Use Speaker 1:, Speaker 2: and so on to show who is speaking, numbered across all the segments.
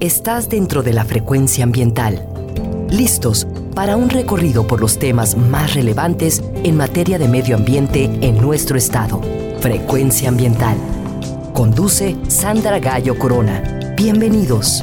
Speaker 1: estás dentro de la frecuencia ambiental. Listos para un recorrido por los temas más relevantes en materia de medio ambiente en nuestro estado. Frecuencia ambiental. Conduce Sandra Gallo Corona. Bienvenidos.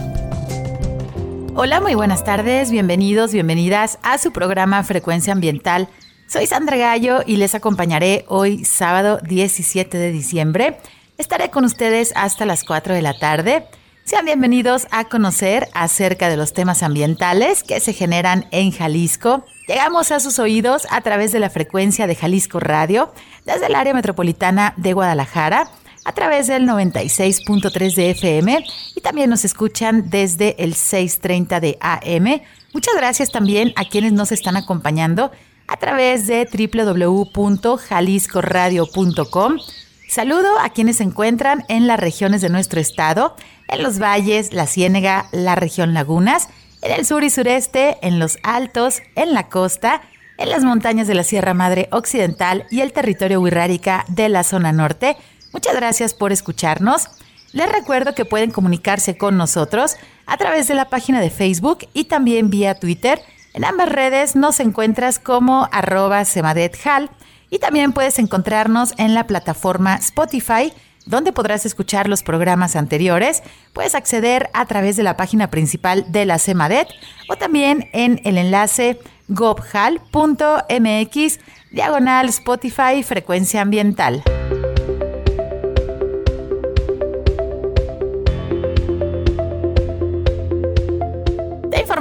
Speaker 2: Hola, muy buenas tardes, bienvenidos, bienvenidas a su programa Frecuencia Ambiental. Soy Sandra Gallo y les acompañaré hoy sábado 17 de diciembre. Estaré con ustedes hasta las 4 de la tarde. Sean bienvenidos a conocer acerca de los temas ambientales que se generan en Jalisco. Llegamos a sus oídos a través de la frecuencia de Jalisco Radio, desde el área metropolitana de Guadalajara, a través del 96.3 de FM y también nos escuchan desde el 6.30 de AM. Muchas gracias también a quienes nos están acompañando a través de www.jaliscoradio.com Saludo a quienes se encuentran en las regiones de nuestro estado, en los valles, la Ciénega, la región Lagunas, en el sur y sureste, en los altos, en la costa, en las montañas de la Sierra Madre Occidental y el territorio Huirrárica de la zona norte. Muchas gracias por escucharnos. Les recuerdo que pueden comunicarse con nosotros a través de la página de Facebook y también vía Twitter. En ambas redes nos encuentras como arroba semadethal y también puedes encontrarnos en la plataforma Spotify, donde podrás escuchar los programas anteriores. Puedes acceder a través de la página principal de la CEMADET o también en el enlace gobhal.mx diagonal Spotify frecuencia ambiental.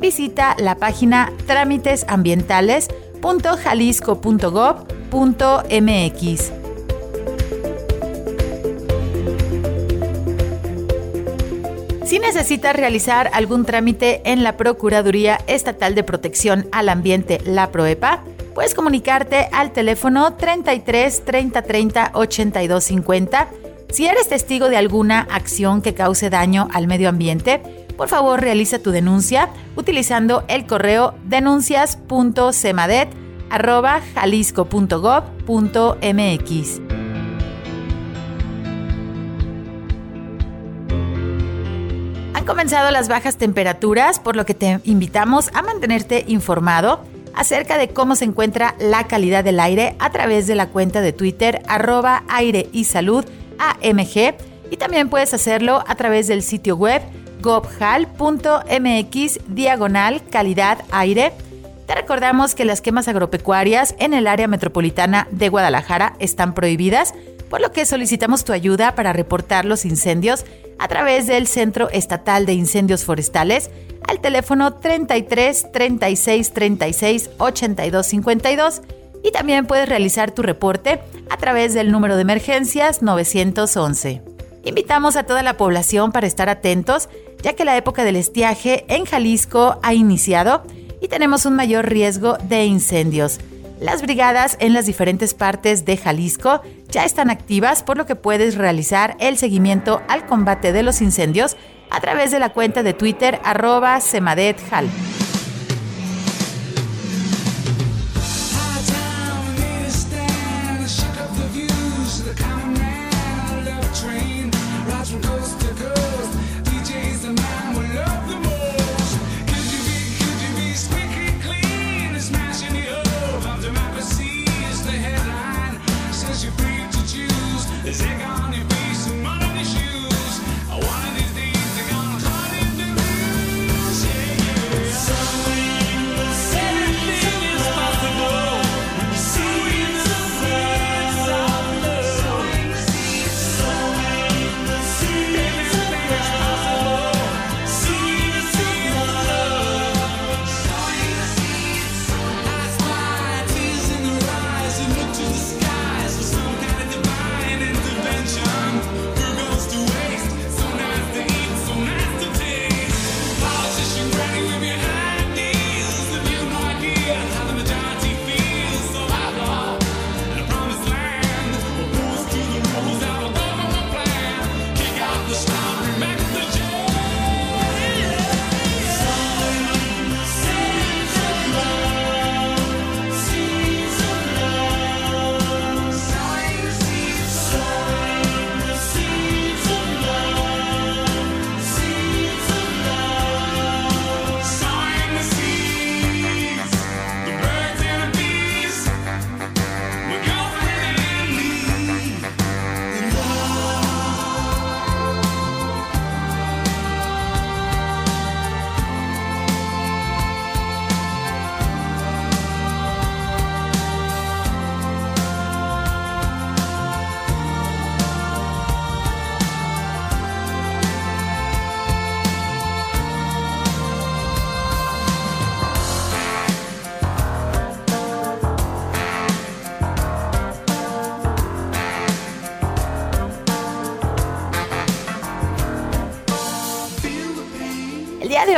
Speaker 2: visita la página trámitesambientales.jalisco.gov.mx. Si necesitas realizar algún trámite en la Procuraduría Estatal de Protección al Ambiente, la PROEPA, puedes comunicarte al teléfono 33 30 30 82 50. Si eres testigo de alguna acción que cause daño al medio ambiente, por favor realiza tu denuncia utilizando el correo denuncias.cemadet.jalisco.gov.mx. Han comenzado las bajas temperaturas, por lo que te invitamos a mantenerte informado acerca de cómo se encuentra la calidad del aire a través de la cuenta de Twitter arroba aire y salud AMG y también puedes hacerlo a través del sitio web gobhal.mx diagonal calidad aire. Te recordamos que las quemas agropecuarias en el área metropolitana de Guadalajara están prohibidas, por lo que solicitamos tu ayuda para reportar los incendios a través del Centro Estatal de Incendios Forestales al teléfono 33 36 36 82 52 y también puedes realizar tu reporte a través del número de emergencias 911. Invitamos a toda la población para estar atentos ya que la época del estiaje en Jalisco ha iniciado y tenemos un mayor riesgo de incendios. Las brigadas en las diferentes partes de Jalisco ya están activas, por lo que puedes realizar el seguimiento al combate de los incendios a través de la cuenta de Twitter arroba semadethal.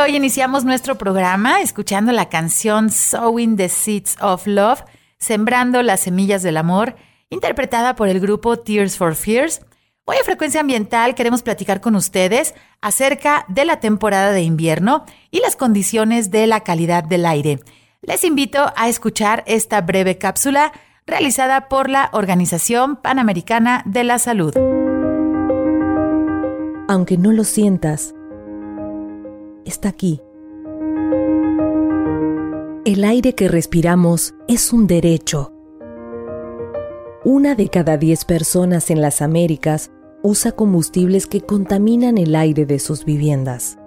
Speaker 2: Hoy iniciamos nuestro programa escuchando la canción Sowing the Seeds of Love, Sembrando las Semillas del Amor, interpretada por el grupo Tears for Fears. Hoy en Frecuencia Ambiental queremos platicar con ustedes acerca de la temporada de invierno y las condiciones de la calidad del aire. Les invito a escuchar esta breve cápsula realizada por la Organización Panamericana de la Salud.
Speaker 3: Aunque no lo sientas, está aquí. El aire que respiramos es un derecho. Una de cada diez personas en las Américas usa combustibles que contaminan el aire de sus viviendas.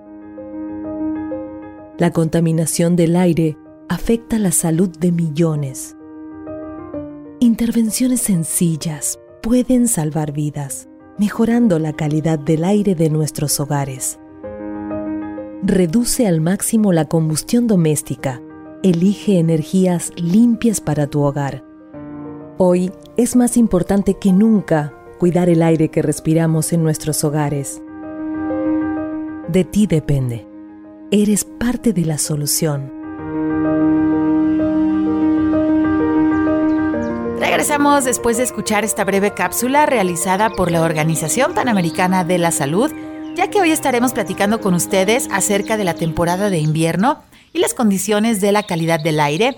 Speaker 3: La contaminación del aire afecta la salud de millones. Intervenciones sencillas pueden salvar vidas, mejorando la calidad del aire de nuestros hogares. Reduce al máximo la combustión doméstica. Elige energías limpias para tu hogar. Hoy es más importante que nunca cuidar el aire que respiramos en nuestros hogares. De ti depende. Eres parte de la solución.
Speaker 2: Regresamos después de escuchar esta breve cápsula realizada por la Organización Panamericana de la Salud ya que hoy estaremos platicando con ustedes acerca de la temporada de invierno y las condiciones de la calidad del aire.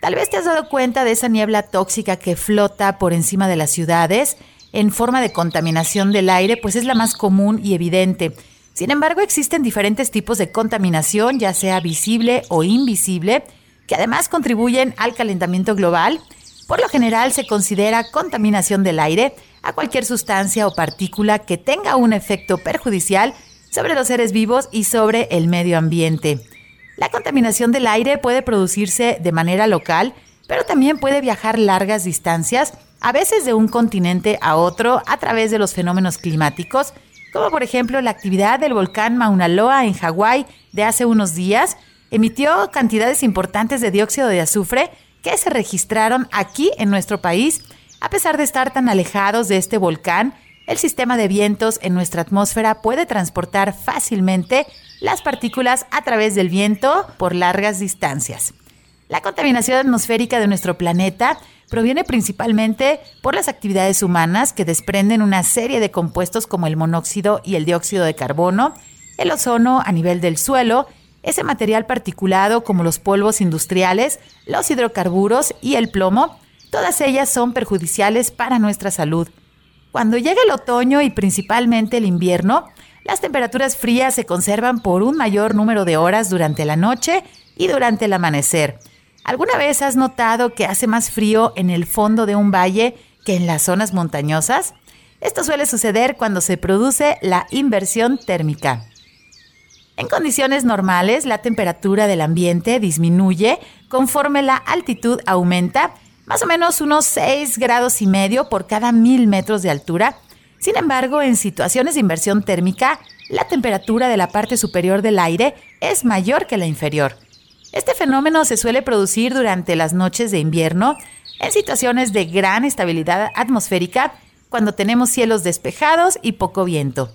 Speaker 2: Tal vez te has dado cuenta de esa niebla tóxica que flota por encima de las ciudades en forma de contaminación del aire, pues es la más común y evidente. Sin embargo, existen diferentes tipos de contaminación, ya sea visible o invisible, que además contribuyen al calentamiento global. Por lo general se considera contaminación del aire a cualquier sustancia o partícula que tenga un efecto perjudicial sobre los seres vivos y sobre el medio ambiente. La contaminación del aire puede producirse de manera local, pero también puede viajar largas distancias, a veces de un continente a otro a través de los fenómenos climáticos, como por ejemplo la actividad del volcán Mauna Loa en Hawái de hace unos días, emitió cantidades importantes de dióxido de azufre que se registraron aquí en nuestro país a pesar de estar tan alejados de este volcán, el sistema de vientos en nuestra atmósfera puede transportar fácilmente las partículas a través del viento por largas distancias. La contaminación atmosférica de nuestro planeta proviene principalmente por las actividades humanas que desprenden una serie de compuestos como el monóxido y el dióxido de carbono, el ozono a nivel del suelo, ese material particulado como los polvos industriales, los hidrocarburos y el plomo, Todas ellas son perjudiciales para nuestra salud. Cuando llega el otoño y principalmente el invierno, las temperaturas frías se conservan por un mayor número de horas durante la noche y durante el amanecer. ¿Alguna vez has notado que hace más frío en el fondo de un valle que en las zonas montañosas? Esto suele suceder cuando se produce la inversión térmica. En condiciones normales, la temperatura del ambiente disminuye conforme la altitud aumenta más o menos unos 6 grados y medio por cada mil metros de altura. Sin embargo, en situaciones de inversión térmica, la temperatura de la parte superior del aire es mayor que la inferior. Este fenómeno se suele producir durante las noches de invierno, en situaciones de gran estabilidad atmosférica, cuando tenemos cielos despejados y poco viento.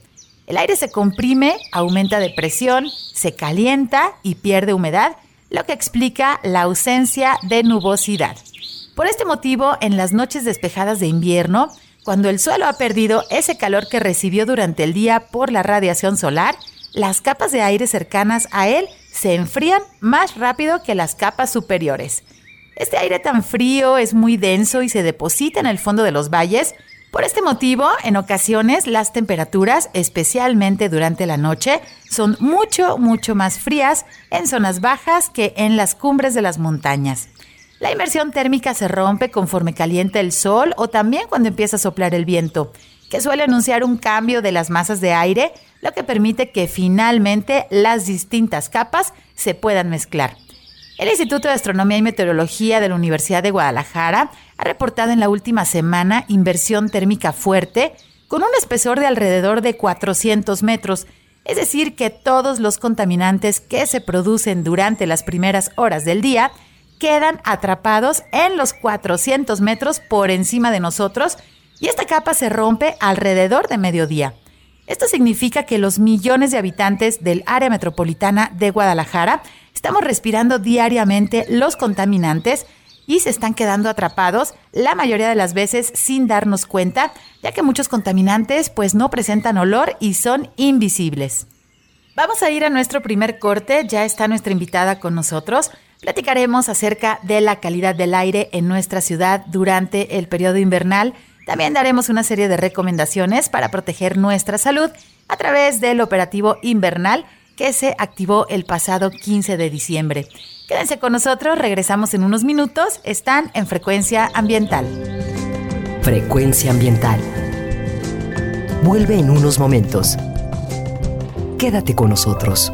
Speaker 2: El aire se comprime, aumenta de presión, se calienta y pierde humedad, lo que explica la ausencia de nubosidad. Por este motivo, en las noches despejadas de invierno, cuando el suelo ha perdido ese calor que recibió durante el día por la radiación solar, las capas de aire cercanas a él se enfrían más rápido que las capas superiores. Este aire tan frío es muy denso y se deposita en el fondo de los valles. Por este motivo, en ocasiones las temperaturas, especialmente durante la noche, son mucho, mucho más frías en zonas bajas que en las cumbres de las montañas. La inversión térmica se rompe conforme calienta el sol o también cuando empieza a soplar el viento, que suele anunciar un cambio de las masas de aire, lo que permite que finalmente las distintas capas se puedan mezclar. El Instituto de Astronomía y Meteorología de la Universidad de Guadalajara ha reportado en la última semana inversión térmica fuerte con un espesor de alrededor de 400 metros, es decir, que todos los contaminantes que se producen durante las primeras horas del día quedan atrapados en los 400 metros por encima de nosotros y esta capa se rompe alrededor de mediodía. Esto significa que los millones de habitantes del área metropolitana de Guadalajara estamos respirando diariamente los contaminantes y se están quedando atrapados la mayoría de las veces sin darnos cuenta, ya que muchos contaminantes pues no presentan olor y son invisibles. Vamos a ir a nuestro primer corte, ya está nuestra invitada con nosotros. Platicaremos acerca de la calidad del aire en nuestra ciudad durante el periodo invernal. También daremos una serie de recomendaciones para proteger nuestra salud a través del operativo invernal que se activó el pasado 15 de diciembre. Quédense con nosotros, regresamos en unos minutos, están en frecuencia ambiental.
Speaker 1: Frecuencia ambiental. Vuelve en unos momentos. Quédate con nosotros.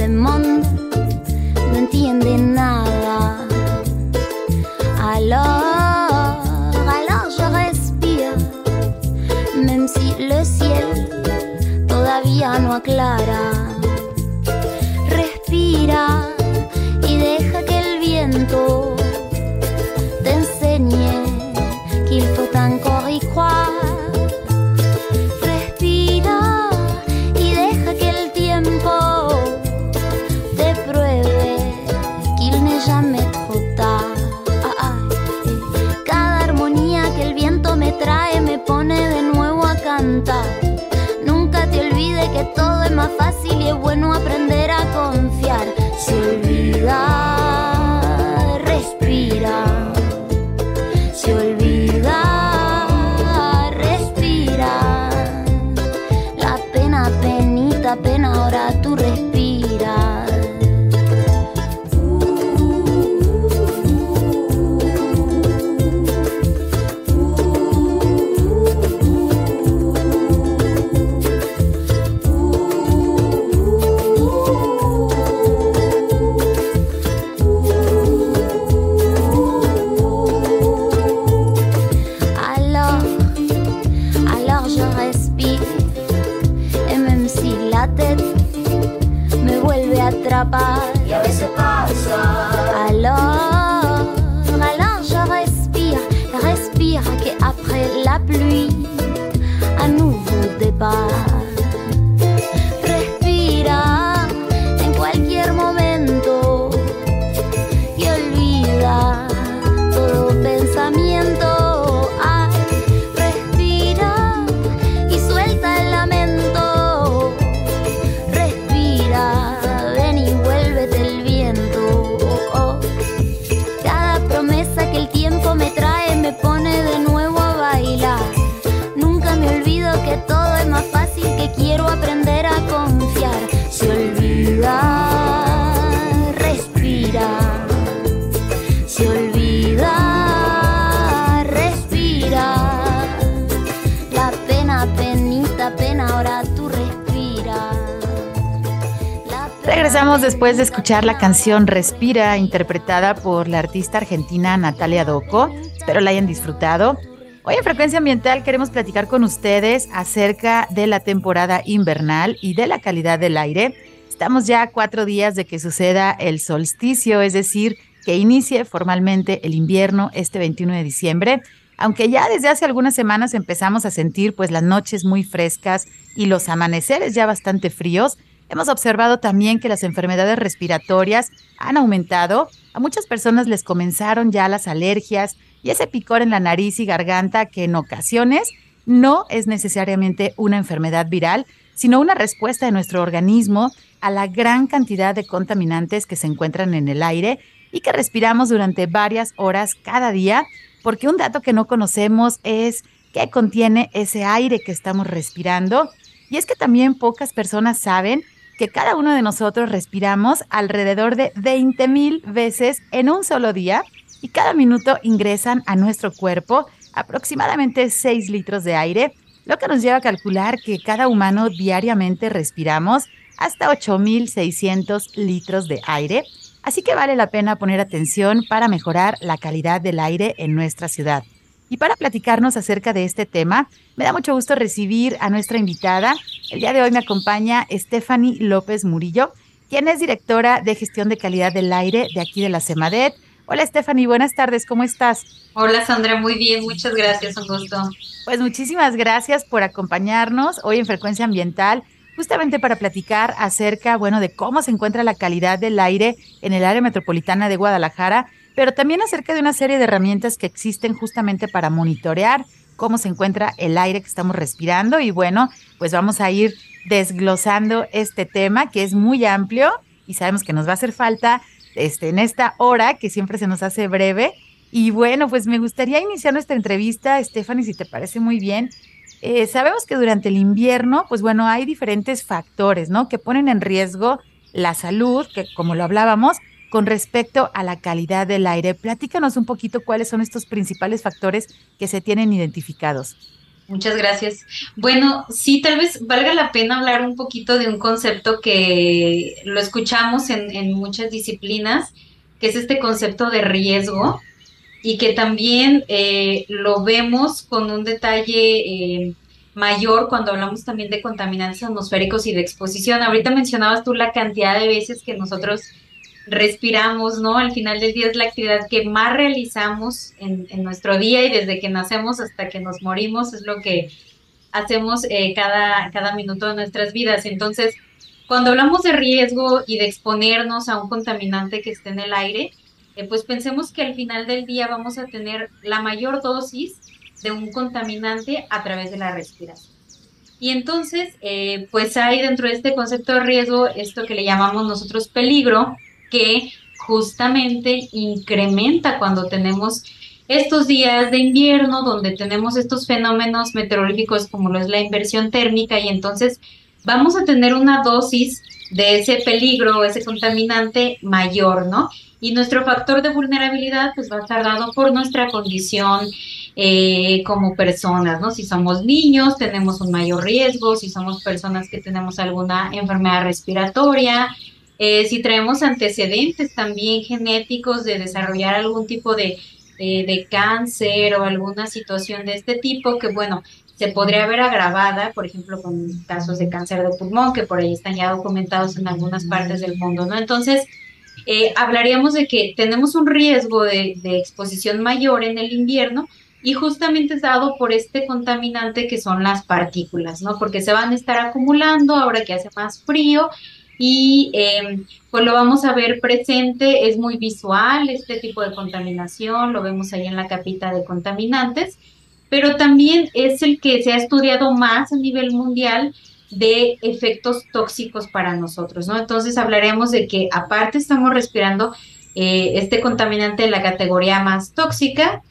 Speaker 1: Semón no entiende nada. Alors, alors je respire, même si le ciel todavía no aclara. sorry
Speaker 2: Regresamos después de escuchar la canción Respira, interpretada por la artista argentina Natalia Doco. Espero la hayan disfrutado. Hoy en Frecuencia Ambiental queremos platicar con ustedes acerca de la temporada invernal y de la calidad del aire. Estamos ya cuatro días de que suceda el solsticio, es decir, que inicie formalmente el invierno este 21 de diciembre. Aunque ya desde hace algunas semanas empezamos a sentir pues las noches muy frescas y los amaneceres ya bastante fríos, hemos observado también que las enfermedades respiratorias han aumentado. A muchas personas les comenzaron ya las alergias y ese picor en la nariz y garganta que en ocasiones no es necesariamente una enfermedad viral, sino una respuesta de nuestro organismo a la gran cantidad de contaminantes que se encuentran en el aire y que respiramos durante varias horas cada día, porque un dato que no conocemos es qué contiene ese aire que estamos respirando. Y es que también pocas personas saben que cada uno de nosotros respiramos alrededor de 20 mil veces en un solo día y cada minuto ingresan a nuestro cuerpo aproximadamente 6 litros de aire, lo que nos lleva a calcular que cada humano diariamente respiramos hasta 8.600 litros de aire, así que vale la pena poner atención para mejorar la calidad del aire en nuestra ciudad. Y para platicarnos acerca de este tema, me da mucho gusto recibir a nuestra invitada. El día de hoy me acompaña Stephanie López Murillo, quien es directora de gestión de calidad del aire de aquí de la CEMADET. Hola Stephanie, buenas tardes, ¿cómo estás?
Speaker 4: Hola Sandra, muy bien, muchas gracias, un gusto.
Speaker 2: Pues muchísimas gracias por acompañarnos hoy en Frecuencia Ambiental, justamente para platicar acerca, bueno, de cómo se encuentra la calidad del aire en el área metropolitana de Guadalajara pero también acerca de una serie de herramientas que existen justamente para monitorear cómo se encuentra el aire que estamos respirando y bueno, pues vamos a ir desglosando este tema que es muy amplio y sabemos que nos va a hacer falta este, en esta hora que siempre se nos hace breve. Y bueno, pues me gustaría iniciar nuestra entrevista, Stephanie, si te parece muy bien. Eh, sabemos que durante el invierno, pues bueno, hay diferentes factores, ¿no? Que ponen en riesgo la salud, que como lo hablábamos, con respecto a la calidad del aire. Platícanos un poquito cuáles son estos principales factores que se tienen identificados.
Speaker 4: Muchas gracias. Bueno, sí, tal vez valga la pena hablar un poquito de un concepto que lo escuchamos en, muchas disciplinas, que es este concepto de riesgo y que también eh, lo vemos con un detalle eh, mayor cuando hablamos también de contaminantes atmosféricos y de exposición. Ahorita mencionabas tú la cantidad de veces que nosotros respiramos, ¿no? Al final del día es la actividad que más realizamos en, nuestro día y desde que nacemos hasta que nos morimos es lo que hacemos eh, cada, cada minuto de nuestras vidas. Entonces, cuando hablamos de riesgo y de exponernos a un contaminante que esté en el aire, eh, pues pensemos que al final del día vamos a tener la mayor dosis de un contaminante a través de la respiración. Y entonces, eh, pues hay dentro de este concepto de riesgo esto que le llamamos nosotros peligro, que justamente incrementa cuando tenemos estos días de invierno donde tenemos estos fenómenos meteorológicos como lo es la inversión térmica y entonces vamos a tener una dosis de ese peligro, ese contaminante mayor, ¿no? Y nuestro factor de vulnerabilidad pues va a estar dado por nuestra condición eh, como personas, ¿no? Si somos niños tenemos un mayor riesgo, si somos personas que tenemos alguna enfermedad respiratoria, eh, si traemos antecedentes también genéticos de desarrollar algún tipo de, de, cáncer o alguna situación de este tipo, que bueno, se podría ver agravada, por ejemplo, con casos de cáncer de pulmón, que por ahí están ya documentados en algunas partes del mundo, ¿no? Entonces, eh, hablaríamos de que tenemos un riesgo de, de, exposición mayor en el invierno y justamente es dado por este contaminante que son las partículas, ¿no? Porque se van a estar acumulando ahora que hace más frío y em, pues lo vamos a ver presente, es muy visual este tipo de contaminación, lo vemos ahí en la capita de contaminantes, pero también es el que se ha estudiado más a nivel mundial de efectos tóxicos para nosotros, ¿no? Entonces hablaremos de que aparte estamos respirando eh, este contaminante en la categoría más tóxica,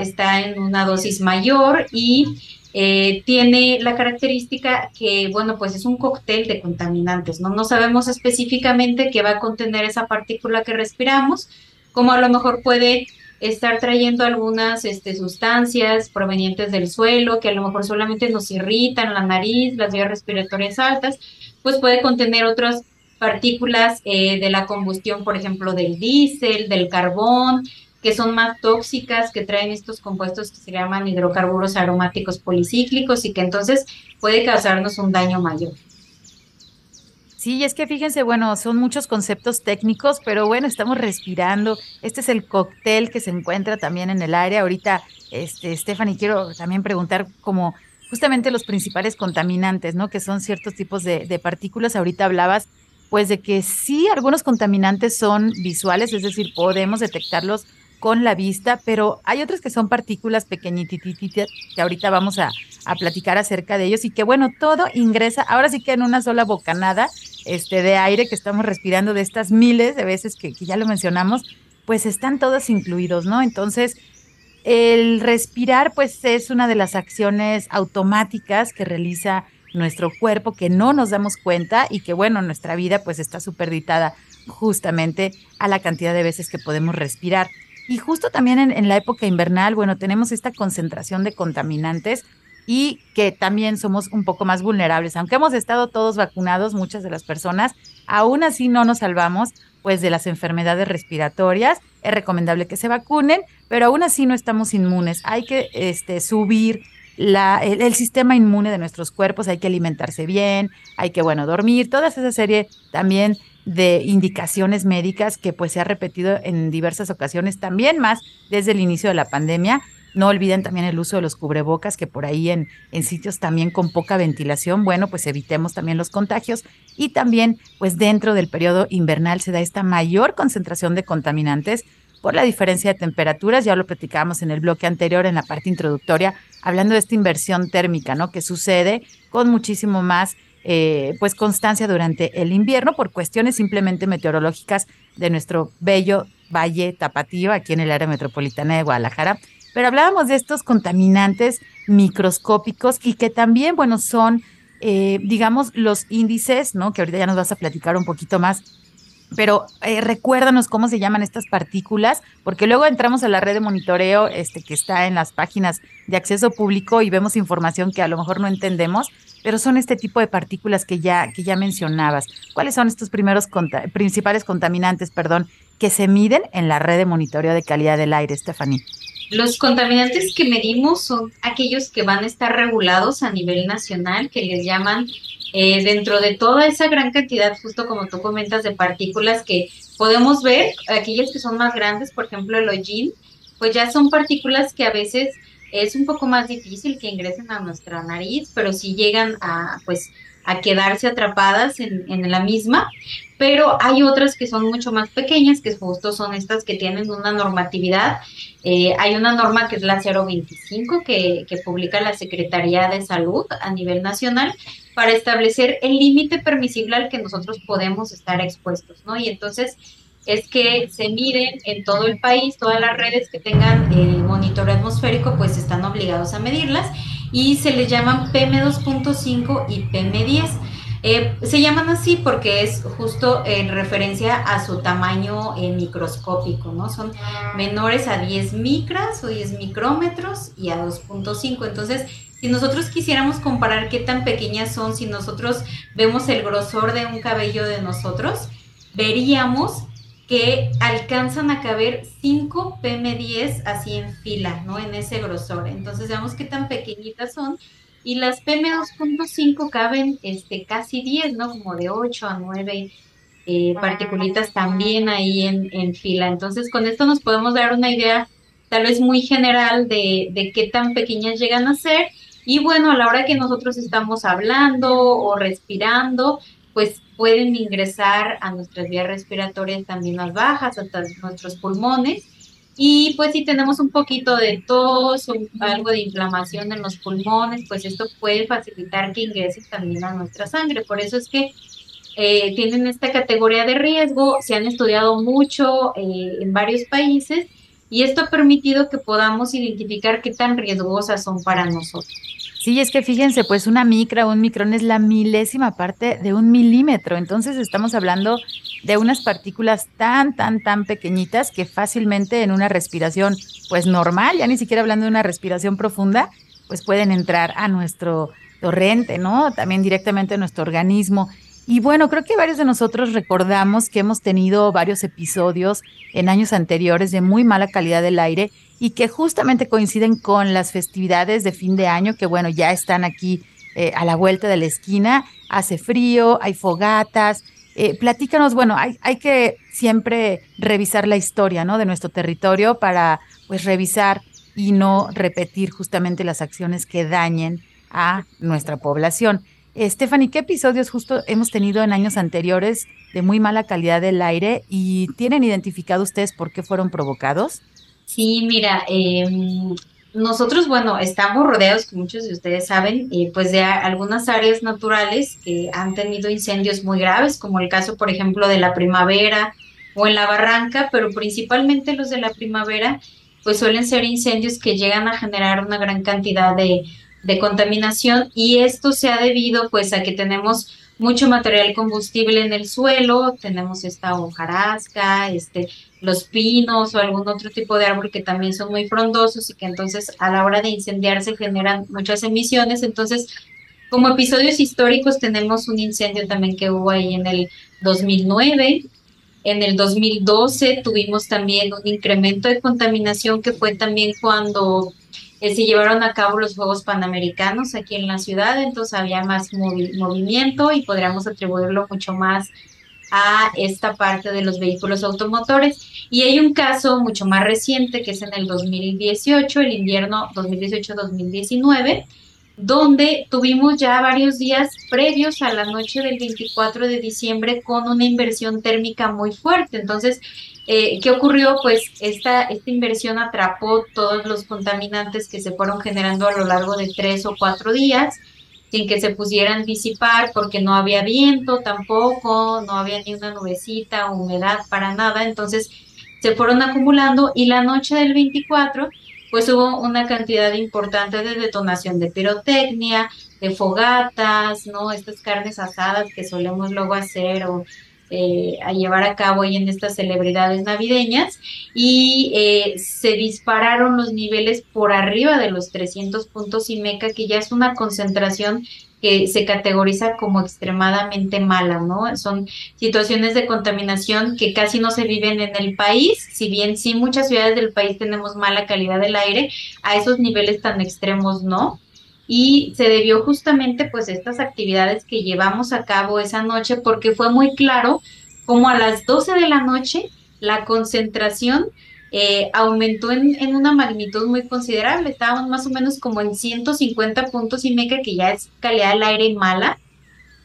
Speaker 4: está en una dosis mayor y eh, tiene la característica que, bueno, pues es un cóctel de contaminantes, ¿no? No sabemos específicamente qué va a contener esa partícula que respiramos, como a lo mejor puede estar trayendo algunas este, sustancias provenientes del suelo que a lo mejor solamente nos irritan la nariz, las vías respiratorias altas, pues puede contener otras partículas eh, de la combustión, por ejemplo, del diésel, del carbón, que son más tóxicas, que traen estos compuestos que se llaman hidrocarburos aromáticos policíclicos y que entonces puede causarnos un daño mayor.
Speaker 2: Sí, es que fíjense, bueno, son muchos conceptos técnicos, pero bueno, estamos respirando. Este es el cóctel que se encuentra también en el aire. Ahorita, este, Stephanie, quiero también preguntar como justamente los principales contaminantes, ¿no? Que son ciertos tipos de, de partículas. Ahorita hablabas pues de que sí, algunos contaminantes son visuales, es decir, podemos detectarlos con la vista, pero hay otras que son partículas pequeñititas que ahorita vamos a, platicar acerca de ellos y que bueno, todo ingresa, ahora sí que en una sola bocanada este, de aire que estamos respirando de estas miles de veces que, que ya lo mencionamos, pues están todos incluidos, ¿no? Entonces, el respirar pues es una de las acciones automáticas que realiza nuestro cuerpo que no nos damos cuenta y que bueno, nuestra vida pues está superditada justamente a la cantidad de veces que podemos respirar. Y justo también en, la época invernal, bueno, tenemos esta concentración de contaminantes y que también somos un poco más vulnerables. Aunque hemos estado todos vacunados, muchas de las personas, aún así no nos salvamos pues de las enfermedades respiratorias. Es recomendable que se vacunen, pero aún así no estamos inmunes. Hay que este, subir la, el, el, sistema inmune de nuestros cuerpos, hay que alimentarse bien, hay que, bueno, dormir, toda esa serie también de indicaciones médicas que pues se ha repetido en diversas ocasiones, también más desde el inicio de la pandemia. No olviden también el uso de los cubrebocas, que por ahí en, en sitios también con poca ventilación, bueno, pues evitemos también los contagios. Y también, pues dentro del periodo invernal se da esta mayor concentración de contaminantes por la diferencia de temperaturas, ya lo platicábamos en el bloque anterior, en la parte introductoria, hablando de esta inversión térmica, ¿no? Que sucede con muchísimo más eh, pues constancia durante el invierno por cuestiones simplemente meteorológicas de nuestro bello valle tapatío aquí en el área metropolitana de Guadalajara. Pero hablábamos de estos contaminantes microscópicos y que también, bueno, son, eh, digamos, los índices, ¿no? Que ahorita ya nos vas a platicar un poquito más pero eh, recuérdanos cómo se llaman estas partículas, porque luego entramos a la red de monitoreo este, que está en las páginas de acceso público y vemos información que a lo mejor no entendemos, pero son este tipo de partículas que ya, que ya mencionabas. ¿Cuáles son estos primeros principales contaminantes, perdón, que se miden en la red de monitoreo de calidad del aire, Stephanie?
Speaker 4: Los contaminantes que medimos son aquellos que van a estar regulados a nivel nacional, que les llaman eh, dentro de toda esa gran cantidad, justo como tú comentas, de partículas que podemos ver, aquellas que son más grandes, por ejemplo el hollín, pues ya son partículas que a veces es un poco más difícil que ingresen a nuestra nariz, pero sí llegan a, pues, a quedarse atrapadas en, en, la misma, pero hay otras que son mucho más pequeñas, que justo son estas que tienen una normatividad. Eh, hay una norma que es la 025 que, que publica la Secretaría de Salud a nivel nacional para establecer el límite permisible al que nosotros podemos estar expuestos, ¿no? Y entonces es que se miren en todo el país, todas las redes que tengan el monitoreo atmosférico, pues están obligados a medirlas y se les llaman PM2.5 y PM10. Eh, se llaman así porque es justo en referencia a su tamaño eh, microscópico, ¿no? Son menores a 10 micras o 10 micrómetros y a 2.5. Entonces, si nosotros quisiéramos comparar qué tan pequeñas son, si nosotros vemos el grosor de un cabello de nosotros, veríamos que alcanzan a caber 5 PM10 así en fila, ¿no? En ese grosor. Entonces veamos qué tan pequeñitas son. Y las PM2.5 caben este, casi 10, ¿no? Como de 8 a 9 eh, particulitas también ahí en, en, fila. Entonces con esto nos podemos dar una idea tal vez muy general de, de qué tan pequeñas llegan a ser. Y bueno, a la hora que nosotros estamos hablando o respirando, pues pueden ingresar a nuestras vías respiratorias también más bajas, hasta nuestros pulmones. Y pues si tenemos un poquito de tos o algo de inflamación en los pulmones, pues esto puede facilitar que ingrese también a nuestra sangre. Por eso es que eh, tienen esta categoría de riesgo, se han estudiado mucho eh, en varios países y esto ha permitido que podamos identificar qué tan riesgosas son para nosotros.
Speaker 2: Sí, es que fíjense, pues una micra un micrón es la milésima parte de un milímetro. Entonces estamos hablando de unas partículas tan, tan, tan pequeñitas que fácilmente en una respiración, pues normal, ya ni siquiera hablando de una respiración profunda, pues pueden entrar a nuestro torrente, ¿no? También directamente a nuestro organismo. Y bueno, creo que varios de nosotros recordamos que hemos tenido varios episodios en años anteriores de muy mala calidad del aire y que justamente coinciden con las festividades de fin de año, que bueno, ya están aquí eh, a la vuelta de la esquina, hace frío, hay fogatas. Eh, platícanos, bueno, hay, hay que siempre revisar la historia, ¿no? De nuestro territorio para, pues, revisar y no repetir justamente las acciones que dañen a nuestra población. Stephanie, ¿qué episodios justo hemos tenido en años anteriores de muy mala calidad del aire y tienen identificado ustedes por qué fueron provocados?
Speaker 4: Sí, mira, em, nosotros, bueno, estamos rodeados, como muchos de ustedes saben, eh, pues de algunas áreas naturales que han tenido incendios muy graves, como el caso, por ejemplo, de la primavera o en la barranca, pero principalmente los de la primavera, pues suelen ser incendios que llegan a generar una gran cantidad de, de contaminación y esto se ha debido pues a que tenemos mucho material combustible en el suelo, tenemos esta hojarasca, este, los pinos o algún otro tipo de árbol que también son muy frondosos y que entonces a la hora de incendiarse generan muchas emisiones. Entonces, como episodios históricos tenemos un incendio también que hubo ahí en el 2009. En el 2012 tuvimos también un incremento de contaminación que fue también cuando eh, se llevaron a cabo los Juegos Panamericanos aquí en la ciudad, entonces había más movimiento y podríamos atribuirlo mucho más a esta parte de los vehículos automotores. Y hay un caso mucho más reciente que es en el 2018, el invierno 2018-2019, donde tuvimos ya varios días previos a la noche del 24 de diciembre con una inversión térmica muy fuerte. Entonces, eh, ¿Qué ocurrió? Pues esta, esta inversión atrapó todos los contaminantes que se fueron generando a lo largo de tres o cuatro días sin que se pudieran disipar porque no había viento tampoco, no había ni una nubecita, humedad para nada, entonces se fueron acumulando y la noche del 24 pues hubo una cantidad importante de detonación de pirotecnia, de fogatas, ¿no? Estas carnes asadas que solemos luego hacer o eh, a llevar a cabo ahí en estas celebridades navideñas y eh, se dispararon los niveles por arriba de los 300 puntos y meca, que ya es una concentración que se categoriza como extremadamente mala, ¿no? Son situaciones de contaminación que casi no se viven en el país, si bien sí muchas ciudades del país tenemos mala calidad del aire, a esos niveles tan extremos no y se debió justamente pues a estas actividades que llevamos a cabo esa noche porque fue muy claro como a las 12 de la noche la concentración eh, aumentó en, en, una magnitud muy considerable, estábamos más o menos como en 150 puntos y meca que ya es calidad del aire mala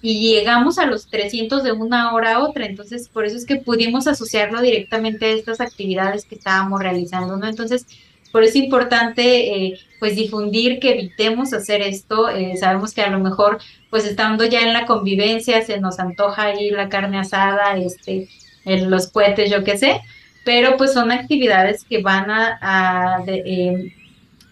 Speaker 4: y llegamos a los 300 de una hora a otra, entonces por eso es que pudimos asociarlo directamente a estas actividades que estábamos realizando, ¿no? Entonces, por eso es importante eh, pues difundir que evitemos hacer esto. Eh, sabemos que a lo mejor pues estando ya en la convivencia se nos antoja ahí la carne asada, este, en los cohetes, yo qué sé, pero pues son actividades que van a, eh,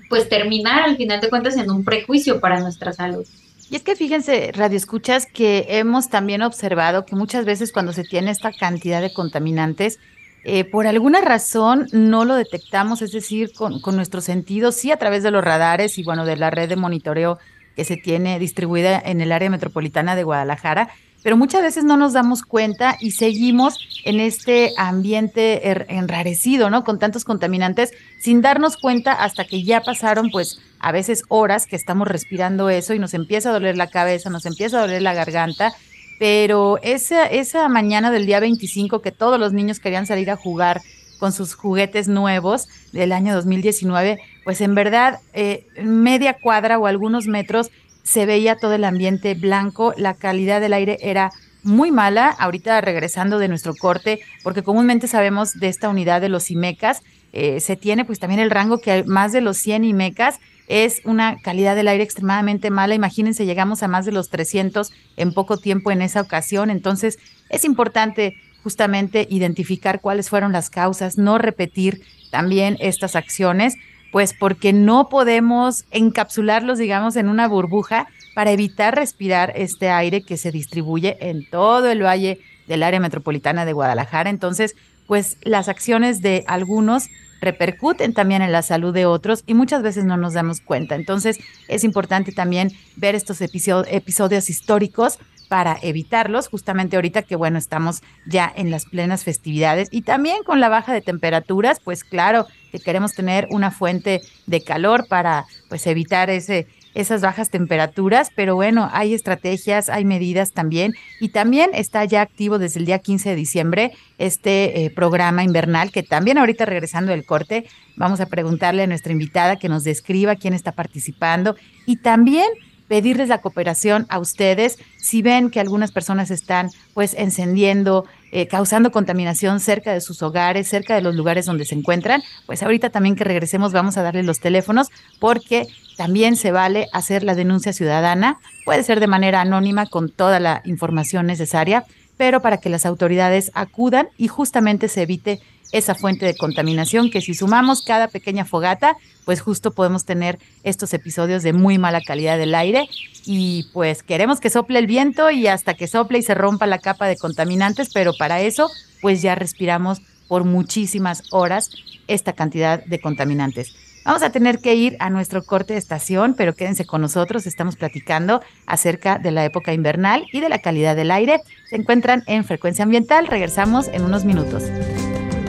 Speaker 4: pues terminar al final de cuentas en un prejuicio para nuestra salud.
Speaker 2: Y es que fíjense, Radio Escuchas, que hemos también observado que muchas veces cuando se tiene esta cantidad de contaminantes, eh, por alguna razón no lo detectamos, es decir, con, nuestros sentidos, sí a través de los radares y bueno, de la red de monitoreo que se tiene distribuida en el área metropolitana de Guadalajara, pero muchas veces no nos damos cuenta y seguimos en este ambiente er, enrarecido, ¿no? Con tantos contaminantes, sin darnos cuenta hasta que ya pasaron, pues, a veces horas que estamos respirando eso y nos empieza a doler la cabeza, nos empieza a doler la garganta pero esa, esa mañana del día 25 que todos los niños querían salir a jugar con sus juguetes nuevos del año 2019, pues en verdad eh, media cuadra o algunos metros se veía todo el ambiente blanco, la calidad del aire era muy mala, ahorita regresando de nuestro corte, porque comúnmente sabemos de esta unidad de los IMECAS, eh, se tiene pues también el rango que hay más de los 100 IMECAS es una calidad del aire extremadamente mala. Imagínense, llegamos a más de los 300 en poco tiempo en esa ocasión. Entonces, es importante justamente identificar cuáles fueron las causas, no repetir también estas acciones, pues porque no podemos encapsularlos, digamos, en una burbuja para evitar respirar este aire que se distribuye en todo el valle del área metropolitana de Guadalajara. Entonces, pues las acciones de algunos repercuten también en la salud de otros y muchas veces no nos damos cuenta. Entonces es importante también ver estos episodios históricos para evitarlos, justamente ahorita que bueno, estamos ya en las plenas festividades y también con la baja de temperaturas, pues claro que queremos tener una fuente de calor para pues evitar ese esas bajas temperaturas, pero bueno, hay estrategias, hay medidas también y también está ya activo desde el día 15 de diciembre este eh, programa invernal que también ahorita regresando del corte vamos a preguntarle a nuestra invitada que nos describa quién está participando y también pedirles la cooperación a ustedes. Si ven que algunas personas están pues encendiendo, eh, causando contaminación cerca de sus hogares, cerca de los lugares donde se encuentran, pues ahorita también que regresemos vamos a darle los teléfonos porque también se vale hacer la denuncia ciudadana. Puede ser de manera anónima con toda la información necesaria, pero para que las autoridades acudan y justamente se evite esa fuente de contaminación que si sumamos cada pequeña fogata, pues justo podemos tener estos episodios de muy mala calidad del aire y pues queremos que sople el viento y hasta que sople y se rompa la capa de contaminantes, pero para eso pues ya respiramos por muchísimas horas esta cantidad de contaminantes. Vamos a tener que ir a nuestro corte de estación, pero quédense con nosotros, estamos platicando acerca de la época invernal y de la calidad del aire. Se encuentran en frecuencia ambiental, regresamos en unos minutos.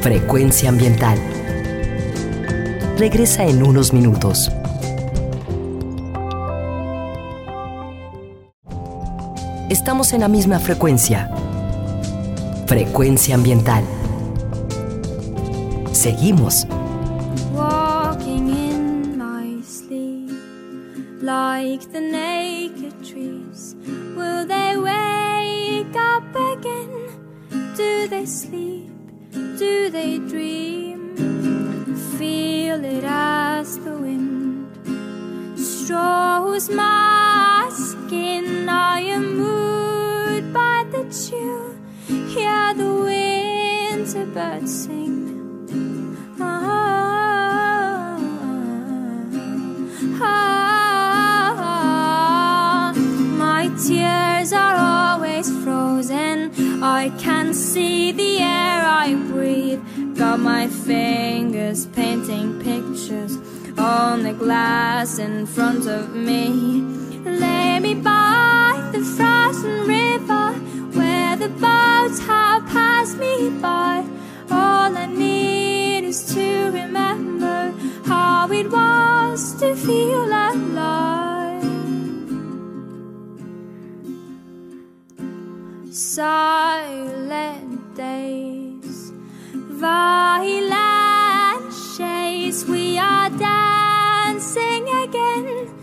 Speaker 1: Frecuencia ambiental. Regresa en unos minutos. Estamos en la misma frecuencia. Frecuencia ambiental. Seguimos.
Speaker 5: Like the naked trees. Will they wake up again? Do they sleep? do they dream? Feel it as the wind strokes my skin. I am moved by the chill. Hear the winter birds sing. I can see the air I breathe. Got my fingers painting pictures on the glass in front of me. Lay me by the frozen river where the boats have passed me by. All I need is to remember how it was to feel alive. Silent days, violent shades. We are dancing again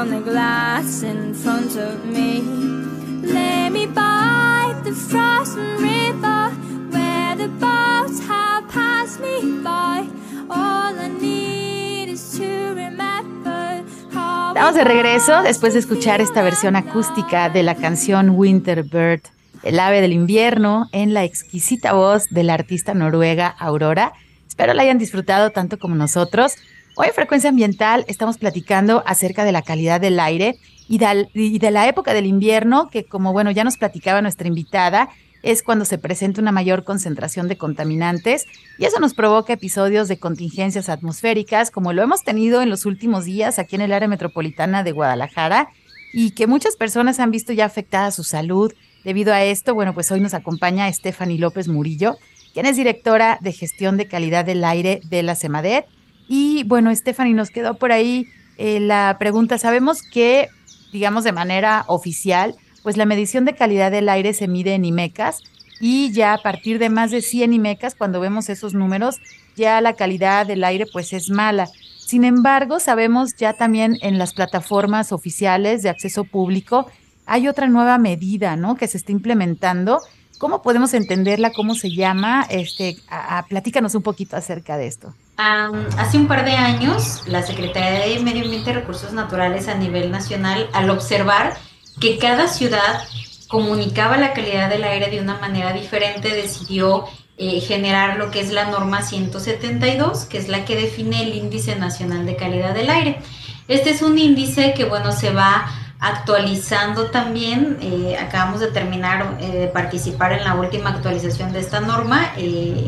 Speaker 5: on the glass in front of me. Me by the frozen river where the boats have passed me by. All I need is to remember how.
Speaker 2: Estamos de regreso después de escuchar esta versión acústica de la canción Winter Bird, el ave del invierno, en la exquisita voz de la artista noruega Aurora. Espero la hayan disfrutado tanto como nosotros. Hoy en Frecuencia Ambiental estamos platicando acerca de la calidad del aire y de, la época del invierno, que como bueno, ya nos platicaba nuestra invitada, es cuando se presenta una mayor concentración de contaminantes y eso nos provoca episodios de contingencias atmosféricas, como lo hemos tenido en los últimos días aquí en el área metropolitana de Guadalajara y que muchas personas han visto ya afectada su salud. Debido a esto, bueno, pues hoy nos acompaña Stephanie López Murillo, quien es directora de gestión de calidad del aire de la CEMADET. Y bueno, Stephanie, nos quedó por ahí eh, la pregunta. Sabemos que, digamos de manera oficial, pues la medición de calidad del aire se mide en IMECAS y ya a partir de más de 100 IMECAS, cuando vemos esos números, ya la calidad del aire pues es mala. Sin embargo, sabemos ya también en las plataformas oficiales de acceso público hay otra nueva medida, ¿no? Que se está implementando. ¿Cómo podemos entenderla? ¿Cómo se llama? Este, a, a, platícanos un poquito acerca de esto.
Speaker 4: Hace un par de años, la Secretaría de Medio Ambiente y Recursos Naturales a nivel nacional, al observar que cada ciudad comunicaba la calidad del aire de una manera diferente, decidió eh, generar lo que es la norma 172, que es la que define el índice nacional de calidad del aire. Este es un índice que, bueno, se va actualizando también. Eh, acabamos de terminar eh, de participar en la última actualización de esta norma eh,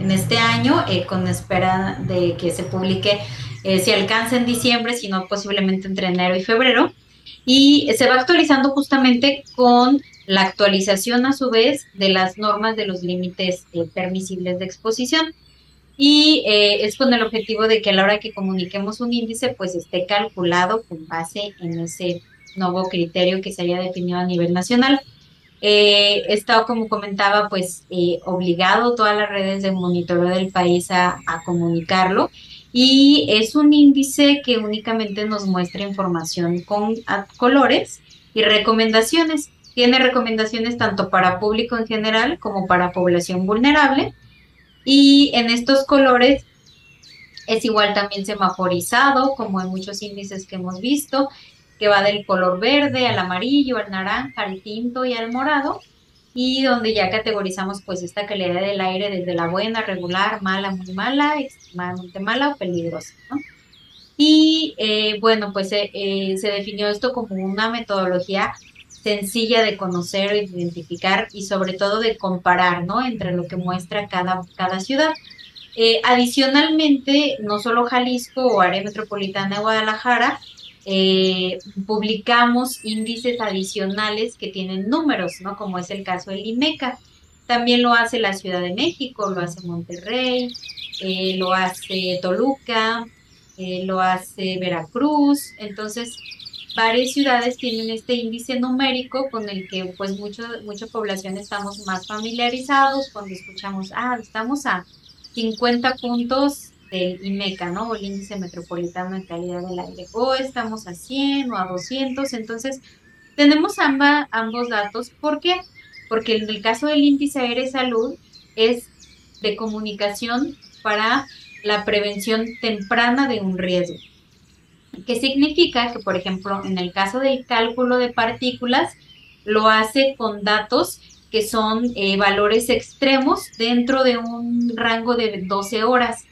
Speaker 4: en, este año, con espera de que se publique, si alcanza en diciembre, si no posiblemente entre enero y febrero. Y se va actualizando justamente con la actualización a su vez de las normas de los límites eh, permisibles de exposición. Y eh, es con el objetivo de que a la hora que comuniquemos un índice, pues esté calculado con base en ese nuevo criterio que se haya definido a nivel nacional. Eh, estado, como comentaba, pues obligado todas las redes de monitoreo del país a, a comunicarlo y es un índice que únicamente nos muestra información con colores y recomendaciones. Tiene recomendaciones tanto para público en general como para población vulnerable. Y en estos colores es igual también semaforizado, como en muchos índices que hemos visto, que va del color verde al amarillo, al naranja, al tinto y al morado, y donde ya categorizamos pues esta calidad del aire desde la buena, regular, mala, muy mala, extremadamente mala o peligrosa. Y eh, bueno, pues eh, eh, se definió esto como una metodología sencilla de conocer, de identificar y sobre todo de comparar, ¿no? Entre lo que muestra cada, cada ciudad. Eh, adicionalmente, no solo Jalisco o área metropolitana de Guadalajara, eh, publicamos índices adicionales que tienen números, ¿no? Como es el caso del IMECA. También lo hace la Ciudad de México, lo hace Monterrey, eh, lo hace Toluca, lo hace Veracruz. Entonces, varias ciudades tienen este índice numérico con el que pues mucho, mucha población estamos más familiarizados cuando escuchamos, ah, estamos a 50 puntos del IMECA, ¿no? O el índice metropolitano de calidad del aire, o estamos a 100 o a 200, entonces tenemos ambas ambos datos, ¿por qué? Porque en el caso del índice aire salud es de comunicación para la prevención temprana de un riesgo que significa que, por ejemplo, en el caso del cálculo de partículas, lo hace con datos que son eh, valores extremos dentro de un rango de 12 horas.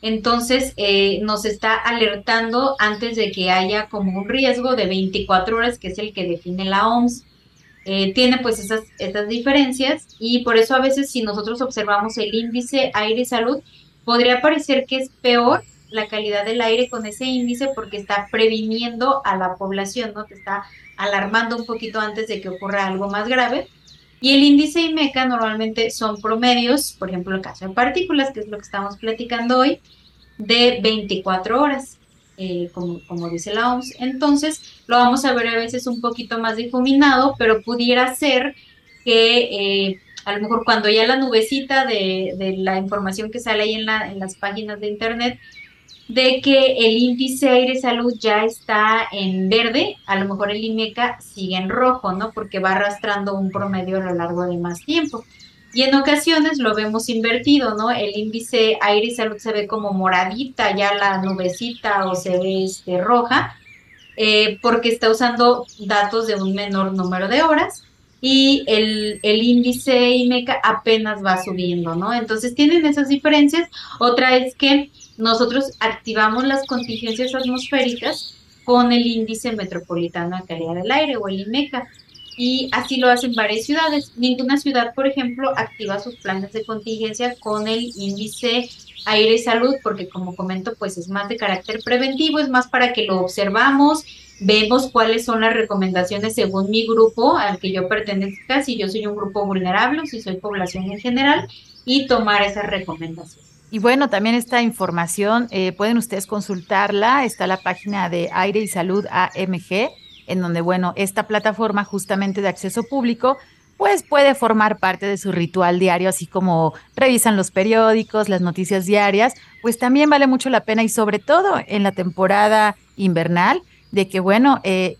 Speaker 4: Entonces, eh, nos está alertando antes de que haya como un riesgo de 24 horas, que es el que define la OMS. Eh, tiene pues esas, esas diferencias y por eso a veces si nosotros observamos el índice aire y salud, podría parecer que es peor la calidad del aire con ese índice porque está previniendo a la población, ¿no? Te está alarmando un poquito antes de que ocurra algo más grave. Y el índice IMECA normalmente son promedios, por ejemplo, el caso de partículas, que es lo que estamos platicando hoy, de 24 horas, eh, como, como dice la OMS. Entonces, lo vamos a ver a veces un poquito más difuminado, pero pudiera ser que eh, a lo mejor cuando ya la nubecita de, de la información que sale ahí en, la, en las páginas de internet de que el índice aire salud ya está en verde, a lo mejor el IMECA sigue en rojo, ¿no? Porque va arrastrando un promedio a lo largo de más tiempo. Y en ocasiones lo vemos invertido, ¿no? El índice aire salud se ve como moradita, ya la nubecita o se ve este, roja, eh, porque está usando datos de un menor número de horas y el, el, índice IMECA apenas va subiendo, ¿no? Entonces tienen esas diferencias. Otra es que nosotros activamos las contingencias atmosféricas con el índice metropolitano de calidad del aire o el IMECA. Y así lo hacen varias ciudades. Ninguna ciudad, por ejemplo, activa sus planes de contingencia con el índice aire y salud, porque como comento, pues es más de carácter preventivo, es más para que lo observamos, vemos cuáles son las recomendaciones según mi grupo al que yo pertenezca, si yo soy un grupo vulnerable, si soy población en general, y tomar esas recomendaciones.
Speaker 2: Y bueno, también esta información eh, pueden ustedes consultarla. Está la página de Aire y Salud AMG, en donde, bueno, esta plataforma justamente de acceso público, pues puede formar parte de su ritual diario, así como revisan los periódicos, las noticias diarias, pues también vale mucho la pena y sobre todo en la temporada invernal, de que, bueno, eh,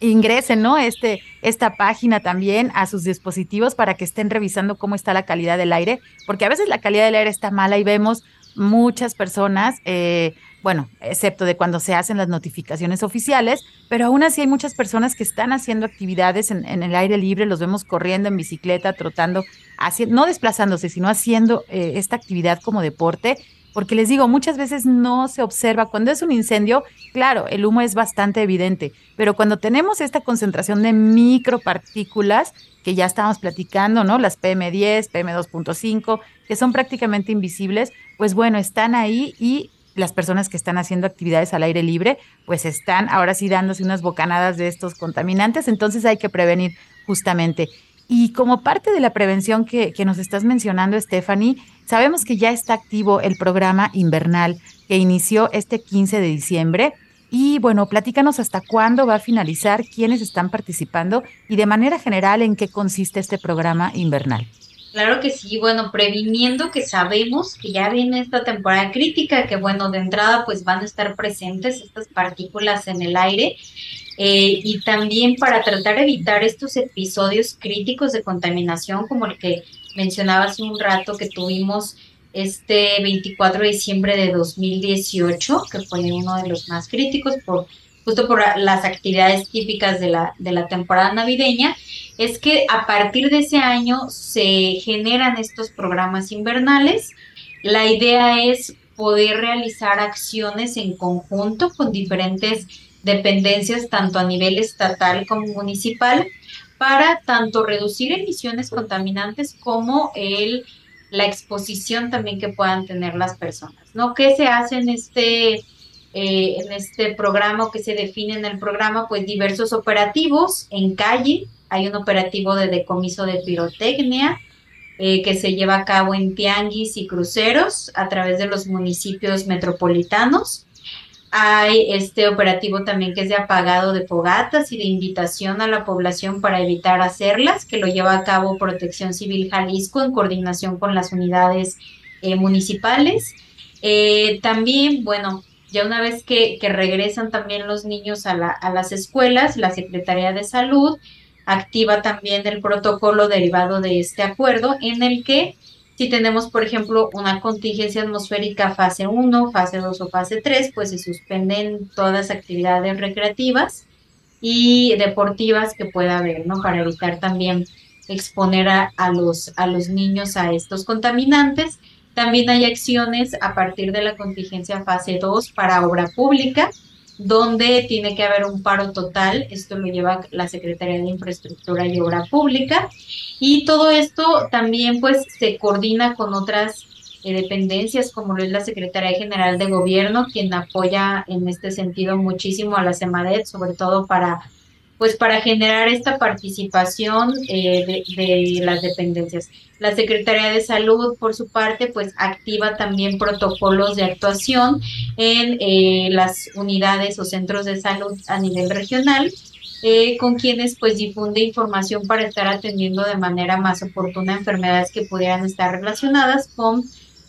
Speaker 2: ingresen, ¿no? Este, esta página también a sus dispositivos para que estén revisando cómo está la calidad del aire, porque a veces la calidad del aire está mala y vemos muchas personas, eh, bueno, excepto de cuando se hacen las notificaciones oficiales, pero aún así hay muchas personas que están haciendo actividades en, el aire libre, los vemos corriendo en bicicleta, trotando, haciendo, no desplazándose, sino haciendo eh, esta actividad como deporte porque les digo, muchas veces no se observa. Cuando es un incendio, claro, el humo es bastante evidente, pero cuando tenemos esta concentración de micropartículas, que ya estábamos platicando, ¿no? Las PM10, PM2.5, que son prácticamente invisibles, pues bueno, están ahí y las personas que están haciendo actividades al aire libre, pues están ahora sí dándose unas bocanadas de estos contaminantes, entonces hay que prevenir justamente. Y como parte de la prevención que, que nos estás mencionando, Stephanie, sabemos que ya está activo el programa invernal que inició este 15 de diciembre. Y bueno, platícanos hasta cuándo va a finalizar, quiénes están participando y de manera general en qué consiste este programa invernal.
Speaker 4: Claro que sí, bueno, previniendo que sabemos que ya viene esta temporada crítica, que bueno, de entrada pues van a estar presentes estas partículas en el aire eh, y también para tratar de evitar estos episodios críticos de contaminación como el que mencionaba hace un rato que tuvimos este 24 de diciembre de 2018, que fue uno de los más críticos por justo por las actividades típicas de la, de la temporada navideña, es que a partir de ese año se generan estos programas invernales. La idea es poder realizar acciones en conjunto con diferentes dependencias, tanto a nivel estatal como municipal, para tanto reducir emisiones contaminantes como el, la exposición también que puedan tener las personas. ¿no? ¿Qué se hace en este eh, en este programa que se define en el programa, pues diversos operativos en calle. Hay un operativo de decomiso de pirotecnia eh, que se lleva a cabo en tianguis y cruceros a través de los municipios metropolitanos. Hay este operativo también que es de apagado de fogatas y de invitación a la población para evitar hacerlas, que lo lleva a cabo Protección Civil Jalisco en coordinación con las unidades eh, municipales. también, bueno, ya una vez que, regresan también los niños a, las escuelas, la Secretaría de Salud activa también el protocolo derivado de este acuerdo en el que si tenemos, por ejemplo, una contingencia atmosférica fase 1, fase 2 o fase 3, pues se suspenden todas actividades recreativas y deportivas que pueda haber, ¿no? Para evitar también exponer a, los, a los niños a estos contaminantes también hay acciones a partir de la contingencia fase 2 para obra pública, donde tiene que haber un paro total. Esto lo lleva la Secretaría de Infraestructura y Obra Pública. Y todo esto también pues se coordina con otras eh, dependencias como es la Secretaría General de Gobierno, quien apoya en este sentido muchísimo a la CEMADET, sobre todo para pues para generar esta participación eh, de, las dependencias. La Secretaría de Salud, por su parte, pues activa también protocolos de actuación en eh, las unidades o centros de salud a nivel regional, eh, con quienes pues difunde información para estar atendiendo de manera más oportuna enfermedades que pudieran estar relacionadas con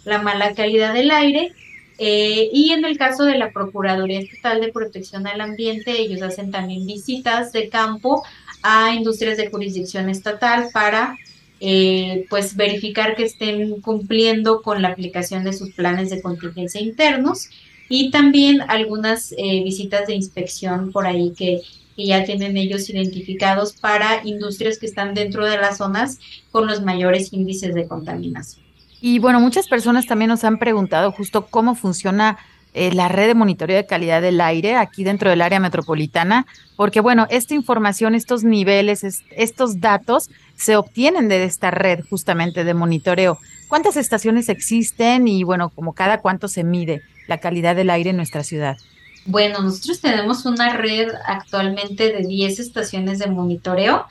Speaker 4: la mala calidad del aire eh, y en el caso de la Procuraduría Estatal de Protección al Ambiente, ellos hacen también visitas de campo a industrias de jurisdicción estatal para eh, pues verificar que estén cumpliendo con la aplicación de sus planes de contingencia internos y también algunas eh, visitas de inspección por ahí que, que ya tienen ellos identificados para industrias que están dentro de las zonas con los mayores índices de contaminación.
Speaker 2: Y bueno, muchas personas también nos han preguntado justo cómo funciona eh, la red de monitoreo de calidad del aire aquí dentro del área metropolitana, porque bueno, esta información, estos niveles, estos datos se obtienen de esta red justamente de monitoreo. ¿Cuántas estaciones existen y bueno, como cada cuánto se mide la calidad del aire en nuestra ciudad?
Speaker 4: Bueno, nosotros tenemos una red actualmente de 10 estaciones de monitoreo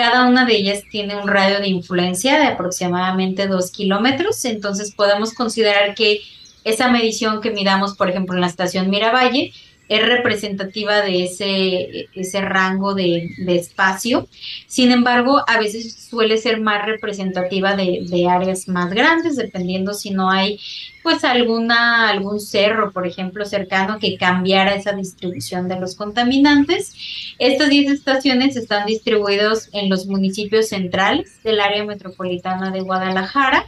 Speaker 4: cada una de ellas tiene un radio de influencia de aproximadamente dos kilómetros, entonces podemos considerar que esa medición que miramos, por ejemplo, en la estación Miravalle, es representativa de ese, ese rango de, espacio. Sin embargo, a veces suele ser más representativa de, áreas más grandes, dependiendo si no hay pues alguna, algún cerro, por ejemplo, cercano que cambiara esa distribución de los contaminantes. Estas 10 estaciones están distribuidos en los municipios centrales del área metropolitana de Guadalajara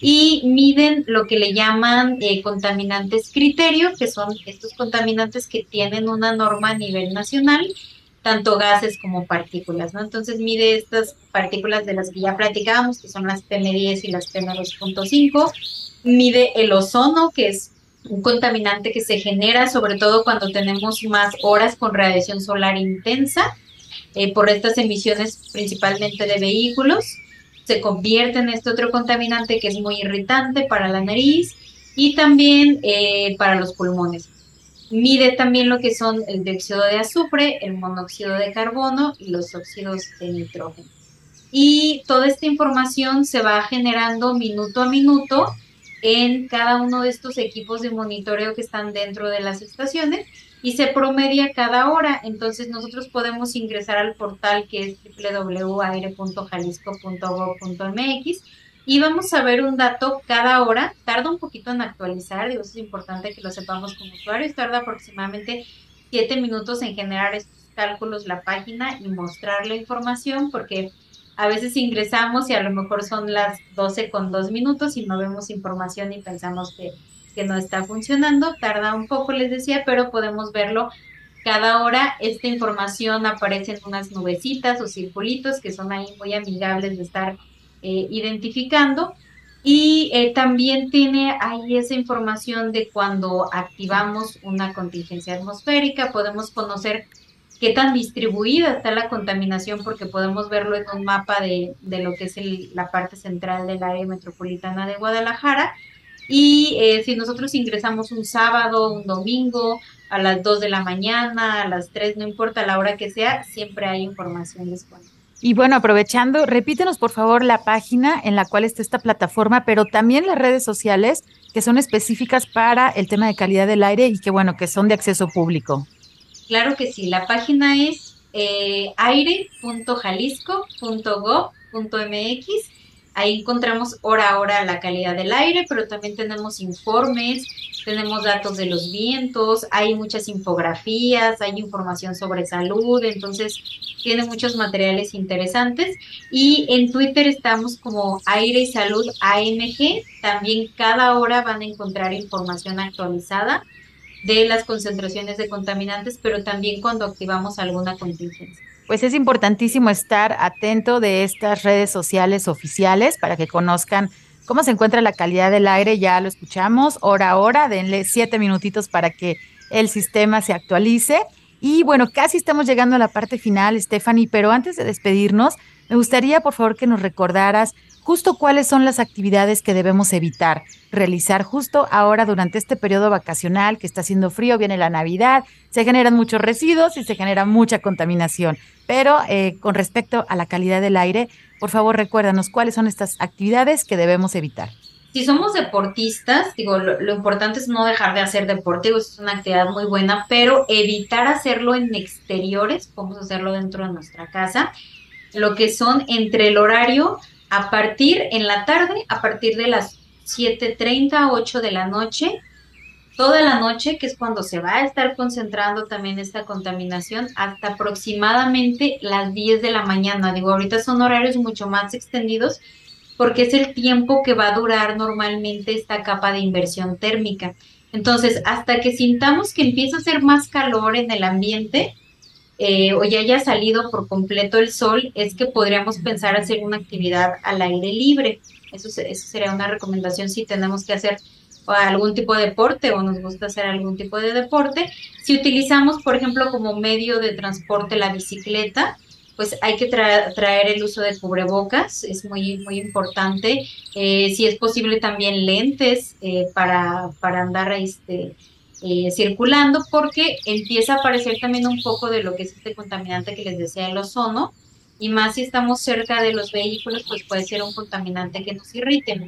Speaker 4: y miden lo que le llaman eh, contaminantes criterio, que son estos contaminantes que tienen una norma a nivel nacional, tanto gases como partículas, ¿no? Entonces mide estas partículas de las que ya platicábamos, que son las PM10 y las PM2.5, mide el ozono, que es un contaminante que se genera sobre todo cuando tenemos más horas con radiación solar intensa, eh, por estas emisiones principalmente de vehículos, se convierte en este otro contaminante que es muy irritante para la nariz. y también eh, para los pulmones. Mide también lo que son el dióxido de azufre, el monóxido de carbono y los óxidos de nitrógeno. Y toda esta información se va generando minuto a minuto en cada uno de estos equipos de monitoreo que están dentro de las estaciones y se promedia cada hora. Entonces nosotros podemos ingresar al portal que es www.aire.jalisco.gov.mx y vamos a ver un dato cada hora. Tarda un poquito en actualizar, digo, eso es importante que lo sepamos como usuarios. Tarda aproximadamente siete minutos en generar estos cálculos la página y mostrar la información porque a veces ingresamos y a lo mejor son las 12 con dos minutos y no vemos información y pensamos que, que no está funcionando. Tarda un poco, les decía, pero podemos verlo cada hora. Esta información aparece en unas nubecitas o circulitos que son ahí muy amigables de estar eh, identificando. Y eh, también tiene ahí esa información de cuando activamos una contingencia atmosférica, podemos conocer qué tan distribuida está la contaminación, porque podemos verlo en un mapa de, lo que es la parte central del área metropolitana de Guadalajara. Y eh, si nosotros ingresamos un sábado, un domingo, a las 2 de la mañana, a las 3, no importa la hora que sea, siempre hay información disponible.
Speaker 2: Y bueno, aprovechando, repítenos por favor la página en la cual está esta plataforma, pero también las redes sociales que son específicas para el tema de calidad del aire y que bueno, que son de acceso público.
Speaker 4: Claro que sí, la página es eh, aire.jalisco.gov.mx. Ahí encontramos hora a hora la calidad del aire, pero también tenemos informes, tenemos datos de los vientos, hay muchas infografías, hay información sobre salud, entonces tiene muchos materiales interesantes. Y en Twitter estamos como Aire y Salud AMG, también cada hora van a encontrar información actualizada de las concentraciones de contaminantes, pero también cuando activamos alguna contingencia.
Speaker 2: Pues es importantísimo estar atento de estas redes sociales oficiales para que conozcan cómo se encuentra la calidad del aire. Ya lo escuchamos, hora a hora, denle siete minutitos para que el sistema se actualice. Y bueno, casi estamos llegando a la parte final, Stephanie, pero antes de despedirnos, me gustaría por favor que nos recordaras justo cuáles son las actividades que debemos evitar realizar justo ahora durante este periodo vacacional que está haciendo frío, viene la Navidad, se generan muchos residuos y se genera mucha contaminación. Pero eh, con respecto a la calidad del aire, por favor recuérdanos cuáles son estas actividades que debemos evitar.
Speaker 4: Si somos deportistas, digo, lo, importante es no dejar de hacer deporte, es una actividad muy buena, pero evitar hacerlo en exteriores, podemos hacerlo dentro de nuestra casa, lo que son entre el horario a partir en la tarde, a partir de las 7.30, 8 de la noche, toda la noche, que es cuando se va a estar concentrando también esta contaminación, hasta aproximadamente las 10 de la mañana. Digo, ahorita son horarios mucho más extendidos porque es el tiempo que va a durar normalmente esta capa de inversión térmica. Entonces, hasta que sintamos que empieza a hacer más calor en el ambiente, eh, o ya haya salido por completo el sol, es que podríamos pensar hacer una actividad al aire libre. Eso, sería una recomendación si tenemos que hacer algún tipo de deporte o nos gusta hacer algún tipo de deporte. Si utilizamos, por ejemplo, como medio de transporte la bicicleta, pues hay que traer el uso de cubrebocas, es muy, muy importante. Eh, si es posible también lentes eh, para, para andar este, eh, circulando porque empieza a aparecer también un poco de lo que es este contaminante que les decía el ozono y más si estamos cerca de los vehículos pues puede ser un contaminante que nos irrite.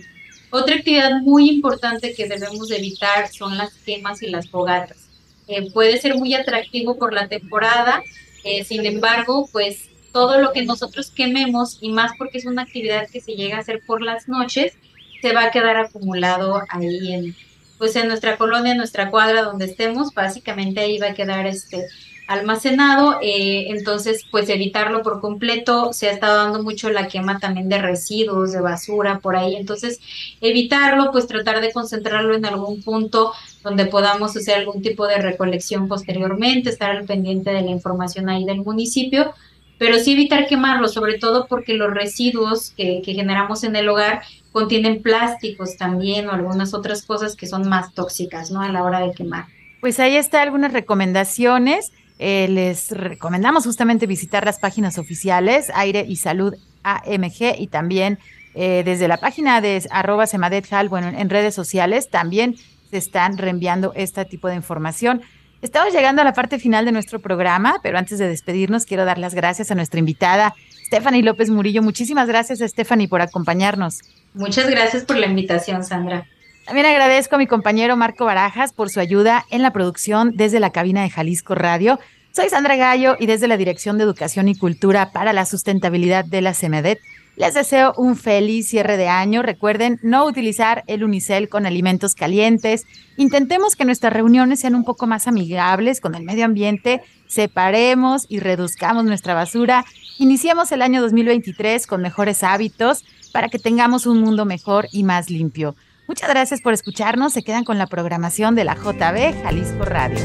Speaker 4: Otra actividad muy importante que debemos evitar son las quemas y las fogatas. Eh, puede ser muy atractivo por la temporada, eh, sin embargo pues todo lo que nosotros quememos y más porque es una actividad que se llega a hacer por las noches se va a quedar acumulado ahí en, pues en nuestra colonia, en nuestra cuadra donde estemos, básicamente ahí va a quedar este almacenado, eh, entonces pues evitarlo por completo, se ha estado dando mucho la quema también de residuos, de basura por ahí, entonces evitarlo, pues tratar de concentrarlo en algún punto donde podamos hacer algún tipo de recolección posteriormente, estar al pendiente de la información ahí del municipio, pero sí evitar quemarlo, sobre todo porque los residuos que, que generamos en el hogar contienen plásticos también o algunas otras cosas que son más tóxicas, ¿no? A la hora de quemar.
Speaker 2: Pues ahí está algunas recomendaciones. Eh, les recomendamos justamente visitar las páginas oficiales Aire y Salud AMG y también eh, desde la página de arroba semadethal, bueno, en redes sociales también se están reenviando este tipo de información. Estamos llegando a la parte final de nuestro programa, pero antes de despedirnos quiero dar las gracias a nuestra invitada, Stephanie López Murillo. Muchísimas gracias, Stephanie, por acompañarnos.
Speaker 4: Muchas gracias por la invitación, Sandra.
Speaker 2: También agradezco a mi compañero Marco Barajas por su ayuda en la producción desde la cabina de Jalisco Radio. Soy Sandra Gallo y desde la Dirección de Educación y Cultura para la Sustentabilidad de la CEMEDET les deseo un feliz cierre de año. Recuerden no utilizar el unicel con alimentos calientes. Intentemos que nuestras reuniones sean un poco más amigables con el medio ambiente. Separemos y reduzcamos nuestra basura. Iniciemos el año 2023 con mejores hábitos para que tengamos un mundo mejor y más limpio. Muchas gracias por escucharnos. Se quedan con la programación de la JB Jalisco Radio.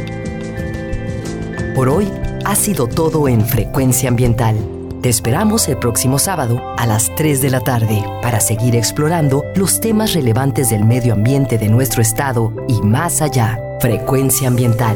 Speaker 6: Por hoy ha sido todo en Frecuencia Ambiental. Te esperamos el próximo sábado a las 3 de la tarde para seguir explorando los temas relevantes del medio ambiente de nuestro estado y más allá. Frecuencia Ambiental,